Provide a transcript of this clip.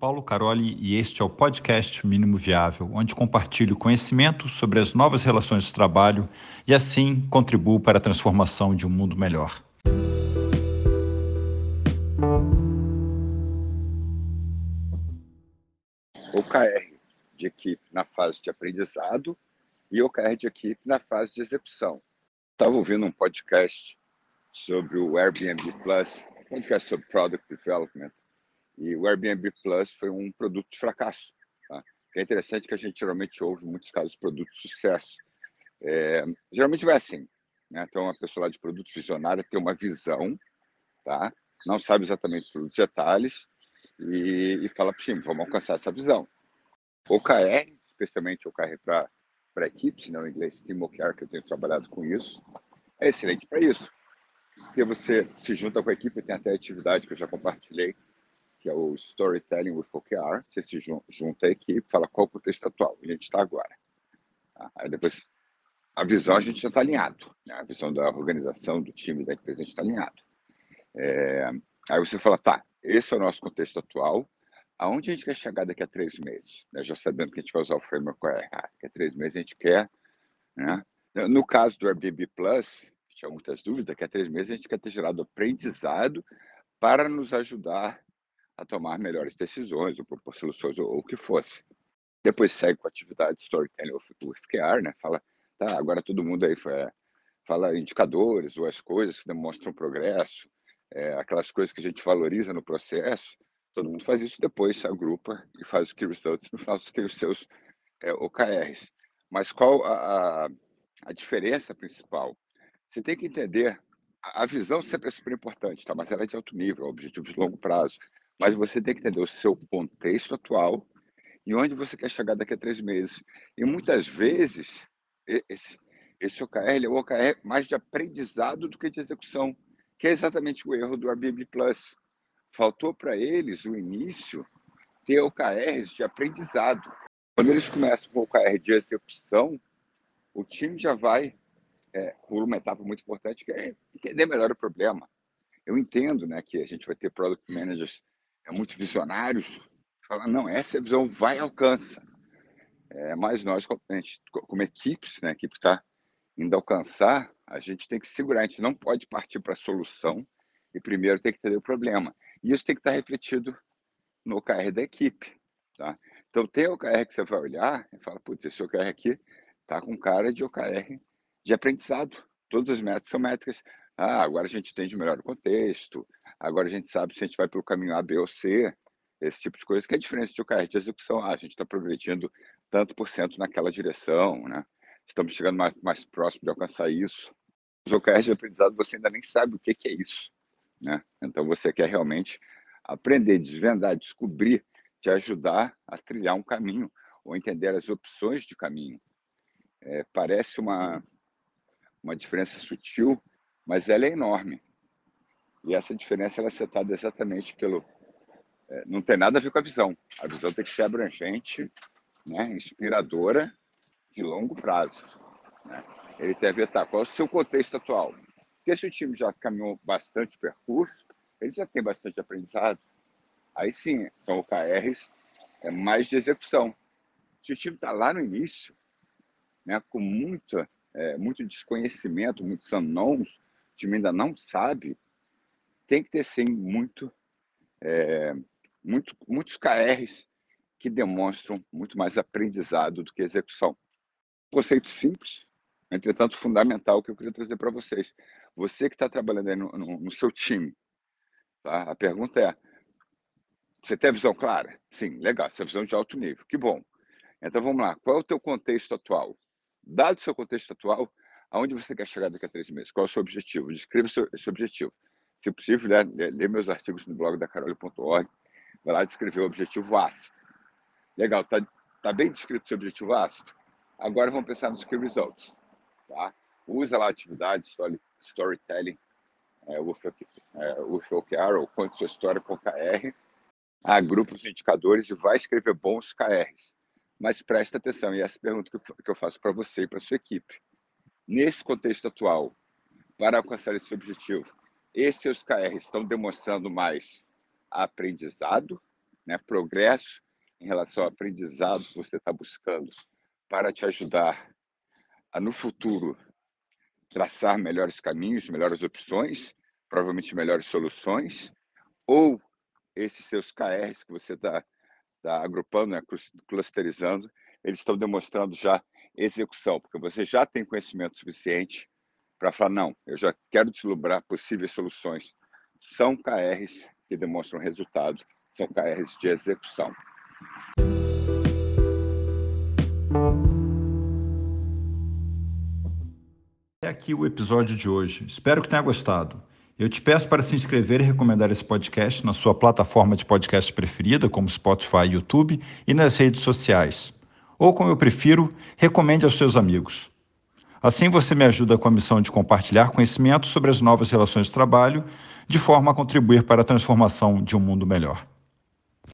Paulo Caroli e este é o podcast Mínimo Viável, onde compartilho conhecimento sobre as novas relações de trabalho e assim contribuo para a transformação de um mundo melhor. OKR de equipe na fase de aprendizado e OKR de equipe na fase de execução. Estava ouvindo um podcast sobre o Airbnb Plus, podcast sobre Product Development, e o Airbnb Plus foi um produto de fracasso. Tá? O é interessante que a gente geralmente ouve, em muitos casos, produtos de sucesso. É, geralmente vai assim. Né? Então, uma pessoa lá de produto visionária tem uma visão, tá? não sabe exatamente os produtos detalhes, e, e fala para o time, vamos alcançar essa visão. OKR, especialmente OKR para equipes, não em inglês Team OKR, que eu tenho trabalhado com isso, é excelente para isso. Porque você se junta com a equipe, tem até atividade que eu já compartilhei, que é o Storytelling with OKR. Você se junta à equipe, fala qual o contexto atual, a gente está agora. Tá? Aí depois, a visão a gente já está alinhado. Né? A visão da organização, do time, da empresa, a gente está alinhado. É... Aí você fala, tá, esse é o nosso contexto atual, aonde a gente quer chegar daqui a três meses? Né? Já sabendo que a gente vai usar o framework OKR. Daqui a três meses a gente quer... Né? No caso do Airbnb Plus, tinha muitas dúvidas, daqui a três meses a gente quer ter gerado aprendizado para nos ajudar a tomar melhores decisões, ou propor soluções, ou, ou o que fosse. Depois segue com a atividade Storytelling with, with QR, né? Fala, tá, agora todo mundo aí é, fala indicadores ou as coisas que demonstram progresso, é, aquelas coisas que a gente valoriza no processo, todo mundo faz isso, depois agrupa e faz os key results, no final você tem os seus é, OKRs. Mas qual a, a, a diferença principal? Você tem que entender, a, visão sempre é super importante, tá? mas ela é de alto nível, é objetivo de longo prazo mas você tem que entender o seu contexto atual e onde você quer chegar daqui a três meses. E muitas vezes, esse, esse OKR é o OKR mais de aprendizado do que de execução, que é exatamente o erro do Airbnb Plus. Faltou para eles, o início, ter OKRs de aprendizado. Quando eles começam com o OKR de execução, o time já vai é, por uma etapa muito importante, que é entender melhor o problema. Eu entendo né, que a gente vai ter product managers é muito visionários, falam, não, essa visão vai e alcança. É, mas nós, como, gente, como equipes, né, a equipe está indo alcançar, a gente tem que segurar, a gente não pode partir para a solução e primeiro tem que entender o problema. E isso tem que estar tá refletido no OKR da equipe. Tá? Então, tem OKR que você vai olhar e fala, putz, esse OKR aqui está com cara de OKR de aprendizado. Todas as métricas são métricas. Ah, agora a gente entende melhor o contexto, Agora a gente sabe se a gente vai pelo caminho A, B ou C, esse tipo de coisa, que é a diferença de OKR de execução. Ah, a gente está progredindo tanto por cento naquela direção, né? Estamos chegando mais, mais próximo de alcançar isso. Os OKRs de aprendizado, você ainda nem sabe o que, que é isso, né? Então você quer realmente aprender, desvendar, descobrir, te ajudar a trilhar um caminho ou entender as opções de caminho. É, parece uma, uma diferença sutil, mas ela é enorme. E essa diferença ela é setada exatamente pelo. É, não tem nada a ver com a visão. A visão tem que ser abrangente, né, inspiradora, de longo prazo. Né? Ele tem a ver, tá, qual é o seu contexto atual? Porque se o time já caminhou bastante percurso, ele já tem bastante aprendizado. Aí sim, são OKRs é, mais de execução. Se o time está lá no início, né, com muita, é, muito desconhecimento, muitos unknowns, o time ainda não sabe, tem que ter sim muito, é, muito muitos KRs que demonstram muito mais aprendizado do que execução. Conceito simples, entretanto fundamental que eu queria trazer para vocês. Você que está trabalhando no, no, no, seu time, tá? a pergunta é: você tem a visão clara? Sim, legal, essa visão de alto nível, que bom. Então vamos lá, qual é o teu contexto atual? Dado o seu contexto atual, aonde você quer chegar daqui a três meses? Qual é o seu objetivo? Descreva o seu, esse objetivo se possível, lê, lê meus artigos no blog da carole.org, vai lá descrever o objetivo ácido. Legal, tá, tá bem descrito seu objetivo ácido? Agora vamos pensar nos key results. Tá? Usa lá a atividade story, storytelling, é, o é, ou conte sua história com KR, agrupa os indicadores e vai escrever bons KRs. Mas presta atenção, e essa pergunta que eu, que eu faço para você e para sua equipe. Nesse contexto atual, para alcançar esse objetivo, esses KR estão demonstrando mais aprendizado, né, progresso em relação ao aprendizado que você está buscando para te ajudar a, no futuro, traçar melhores caminhos, melhores opções, provavelmente melhores soluções, ou esses seus KRs que você está tá agrupando, né, clusterizando, eles estão demonstrando já execução, porque você já tem conhecimento suficiente para falar, não, eu já quero deslumbrar possíveis soluções. São KRs que demonstram resultado, são KRs de execução. É aqui o episódio de hoje. Espero que tenha gostado. Eu te peço para se inscrever e recomendar esse podcast na sua plataforma de podcast preferida, como Spotify e YouTube, e nas redes sociais. Ou, como eu prefiro, recomende aos seus amigos. Assim você me ajuda com a missão de compartilhar conhecimento sobre as novas relações de trabalho, de forma a contribuir para a transformação de um mundo melhor.